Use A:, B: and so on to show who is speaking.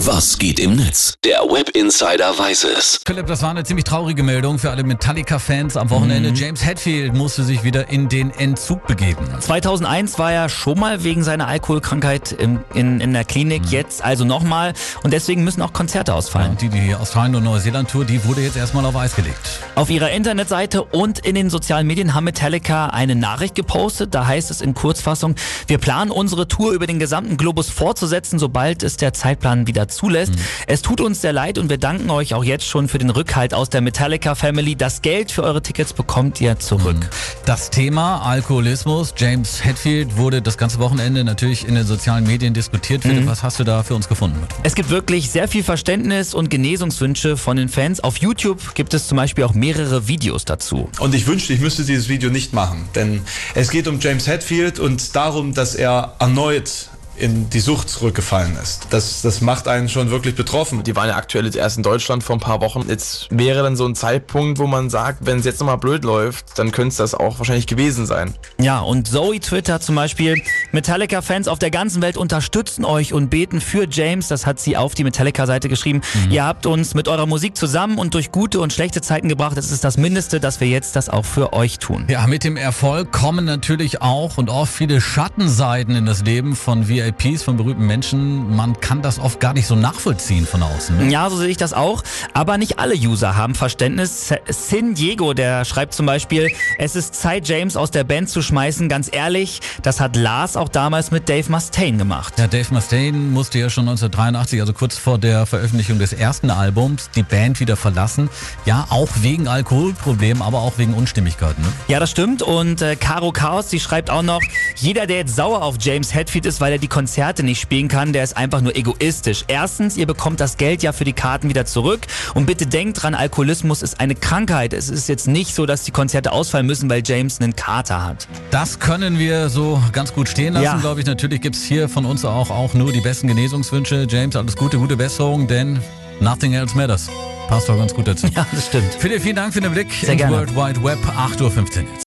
A: Was geht im Netz? Der Web Insider weiß es.
B: Philipp, das war eine ziemlich traurige Meldung für alle Metallica-Fans am Wochenende. James Hetfield musste sich wieder in den Entzug begeben.
C: 2001 war er schon mal wegen seiner Alkoholkrankheit im, in, in der Klinik, jetzt also nochmal. Und deswegen müssen auch Konzerte ausfallen.
B: Und die, die Australien- und Neuseeland-Tour, die wurde jetzt erstmal auf Eis gelegt.
C: Auf ihrer Internetseite und in den sozialen Medien haben Metallica eine Nachricht gepostet. Da heißt es in Kurzfassung, wir planen unsere Tour über den gesamten Globus fortzusetzen, sobald es der Zeitplan wieder zulässt. Es tut uns sehr leid und wir danken euch auch jetzt schon für den Rückhalt aus der Metallica Family. Das Geld für eure Tickets bekommt ihr zurück.
B: Das Thema Alkoholismus, James Hetfield, wurde das ganze Wochenende natürlich in den sozialen Medien diskutiert. Philipp, was hast du da für uns gefunden?
C: Es gibt wirklich sehr viel Verständnis und Genesungswünsche von den Fans. Auf YouTube gibt es zum Beispiel auch mehrere Videos dazu.
D: Und ich wünschte, ich müsste dieses Video nicht machen, denn es geht um James Hetfield und darum, dass er erneut in die Sucht zurückgefallen ist. Das, das macht einen schon wirklich betroffen.
E: Die waren ja aktuell jetzt erst in Deutschland vor ein paar Wochen. Jetzt wäre dann so ein Zeitpunkt, wo man sagt, wenn es jetzt nochmal blöd läuft, dann könnte es das auch wahrscheinlich gewesen sein.
C: Ja, und Zoe Twitter zum Beispiel, Metallica-Fans auf der ganzen Welt unterstützen euch und beten für James. Das hat sie auf die Metallica-Seite geschrieben. Ihr habt uns mit eurer Musik zusammen und durch gute und schlechte Zeiten gebracht. Das ist das Mindeste, dass wir jetzt das auch für euch tun.
B: Ja, mit dem Erfolg kommen natürlich auch und oft viele Schattenseiten in das Leben von VIPs, von berühmten Menschen. Man kann das oft gar nicht so nachvollziehen von außen. Ne?
C: Ja, so sehe ich das auch. Aber nicht alle User haben Verständnis. Sin Diego, der schreibt zum Beispiel, es ist Zeit, James aus der Band zu schmeißen. Ganz ehrlich, das hat Lars auch damals mit Dave Mustaine gemacht.
B: Ja, Dave Mustaine musste ja schon 1983, also kurz vor der Veröffentlichung des ersten Albums, die Band wieder verlassen. Ja, auch wegen Alkoholproblemen, aber auch wegen Unstimmigkeiten. Ne?
C: Ja, das stimmt. Und äh, Caro Chaos, die schreibt auch noch, jeder, der jetzt sauer auf James Hetfield ist, weil er die Konzerte nicht spielen kann, der ist einfach nur egoistisch. Erstens, ihr bekommt das Geld ja für die Karten wieder zurück. Und bitte denkt dran, Alkoholismus ist eine Krankheit. Es ist jetzt nicht so, dass die Konzerte ausfallen müssen, weil James einen Kater hat.
B: Das können wir so ganz gut stehen lassen,
C: Ja.
B: glaube ich. Natürlich gibt's hier von uns auch, auch nur die besten Genesungswünsche. James, alles Gute, gute Besserung, denn nothing else matters. Passt doch ganz gut dazu.
C: Ja, das stimmt.
B: Philipp, vielen Dank für den Blick
C: Sehr
B: ins
C: gerne.
B: World Wide Web, 8.15 Uhr jetzt.